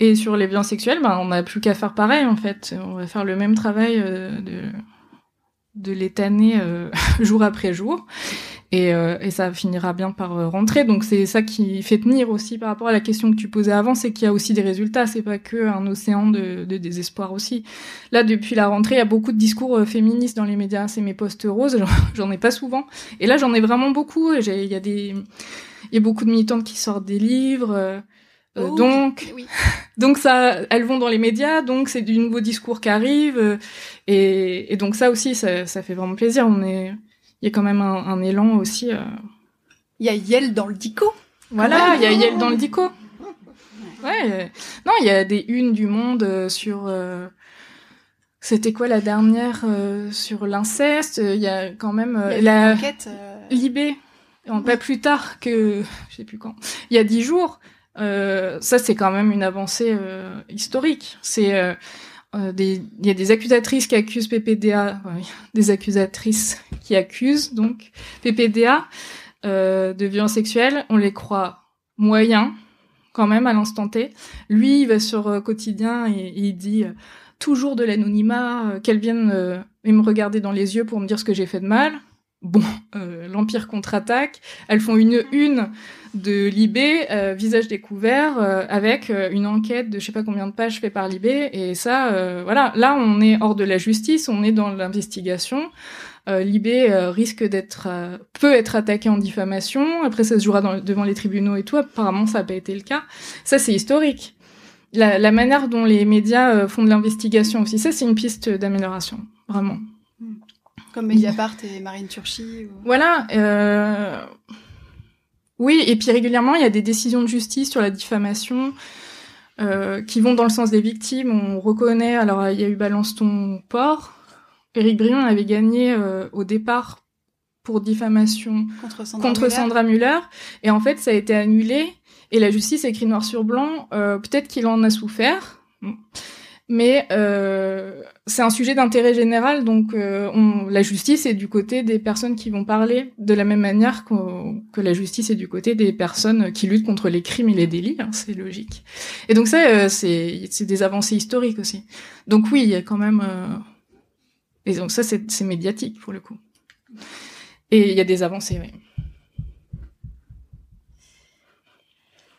Et sur les violences sexuelles, ben, on n'a plus qu'à faire pareil, en fait. On va faire le même travail euh, de, de l'étaner euh, jour après jour. Et, euh, et, ça finira bien par euh, rentrer. Donc c'est ça qui fait tenir aussi par rapport à la question que tu posais avant, c'est qu'il y a aussi des résultats. C'est pas que un océan de, de, désespoir aussi. Là, depuis la rentrée, il y a beaucoup de discours féministes dans les médias. C'est mes postes roses. J'en ai pas souvent. Et là, j'en ai vraiment beaucoup. Il y a des, il y a beaucoup de militantes qui sortent des livres. Oh, donc, oui. donc ça, elles vont dans les médias, donc c'est du nouveau discours qui arrive, et, et donc ça aussi, ça, ça, fait vraiment plaisir. On est, il y a quand même un, un élan aussi. Euh... Il y a Yel dans le dico. Voilà, il y a Yel dans le dico. Ouais. Non, il y a des unes du monde euh, sur. Euh... C'était quoi la dernière euh, sur l'inceste? Il y a quand même y a la Libé. Pas plus tard que je sais plus quand. Il y a dix jours. ça, c'est quand même une avancée historique. C'est euh, il y a des accusatrices qui accusent PPDA, des accusatrices qui accusent donc PPDA euh, de violences sexuelles. On les croit moyens quand même à l'instant T. Lui, il va sur euh, quotidien et, il dit toujours de l'anonymat, qu'elle vienne me regarder dans les yeux pour me dire ce que j'ai fait de mal. Bon, l'Empire contre-attaque. Elles font une une de Libé, euh, visage découvert, euh, avec euh, une enquête de je sais pas combien de pages fait par Libé. Et ça, voilà, là on est hors de la justice, on est dans l'investigation. Libé risque d'être, peut être attaqué en diffamation. Après, ça se jouera devant les tribunaux et tout. Apparemment, ça n'a pas été le cas. Ça, c'est historique. La, la, manière dont les médias font de l'investigation aussi, ça, c'est une piste d'amélioration, vraiment. Comme Mediapart et Marine Turchi. Ou... Voilà. Euh oui, et puis régulièrement, il y a des décisions de justice sur la diffamation euh, qui vont dans le sens des victimes. On reconnaît, alors il y a eu Balance ton port. Éric Brion avait gagné euh, au départ pour diffamation contre Sandra, contre Sandra Muller. Et en fait, ça a été annulé. Et la justice écrit noir sur blanc. Euh, Peut-être qu'il en a souffert mais euh, c'est un sujet d'intérêt général, donc euh, on, la justice est du côté des personnes qui vont parler de la même manière que la justice est du côté des personnes qui luttent contre les crimes et les délits, hein, c'est logique. Et donc ça, euh, c'est des avancées historiques aussi. Donc oui, il y a quand même... Euh, et donc ça, c'est médiatique pour le coup. Et il y a des avancées, oui.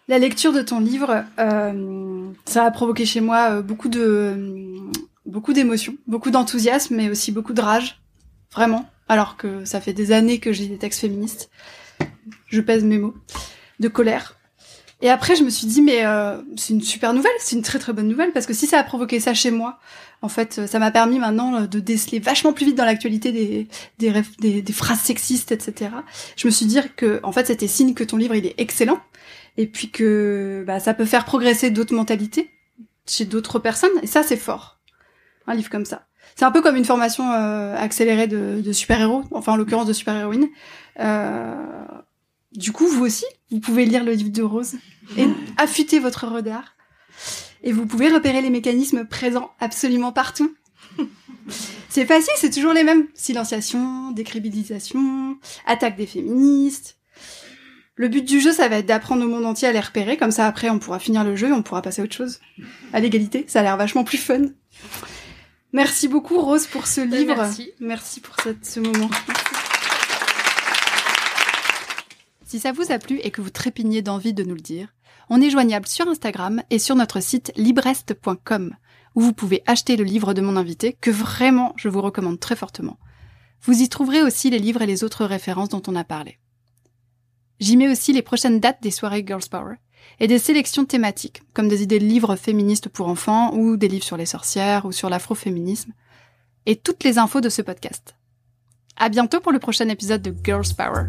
La lecture de ton livre, euh, ça a provoqué chez moi euh, beaucoup de beaucoup d'émotions, beaucoup d'enthousiasme, mais aussi beaucoup de rage, vraiment. Alors que ça fait des années que j'ai des textes féministes, je pèse mes mots, de colère. Et après, je me suis dit, mais euh, c'est une super nouvelle, c'est une très très bonne nouvelle, parce que si ça a provoqué ça chez moi, en fait, ça m'a permis maintenant de déceler vachement plus vite dans l'actualité des, des, des, des, phrases sexistes, etc. Je me suis dit que, en fait, c'était signe que ton livre, il est excellent, et puis que bah, ça peut faire progresser d'autres mentalités chez d'autres personnes, et ça c'est fort, un livre comme ça. C'est un peu comme une formation euh, accélérée de, de super-héros, enfin en l'occurrence de super-héroïne. Euh, du coup, vous aussi, vous pouvez lire le livre de Rose et affûter votre regard. Et vous pouvez repérer les mécanismes présents absolument partout. c'est facile, c'est toujours les mêmes. Silenciation, décribilisation, attaque des féministes, le but du jeu, ça va être d'apprendre au monde entier à les repérer, comme ça après on pourra finir le jeu et on pourra passer à autre chose. À l'égalité, ça a l'air vachement plus fun. Merci beaucoup Rose pour ce ben, livre. Merci. Merci pour cette, ce moment. Si ça vous a plu et que vous trépignez d'envie de nous le dire, on est joignable sur Instagram et sur notre site librest.com, où vous pouvez acheter le livre de mon invité, que vraiment je vous recommande très fortement. Vous y trouverez aussi les livres et les autres références dont on a parlé. J'y mets aussi les prochaines dates des soirées Girls Power et des sélections thématiques, comme des idées de livres féministes pour enfants ou des livres sur les sorcières ou sur l'afroféminisme, et toutes les infos de ce podcast. À bientôt pour le prochain épisode de Girls Power.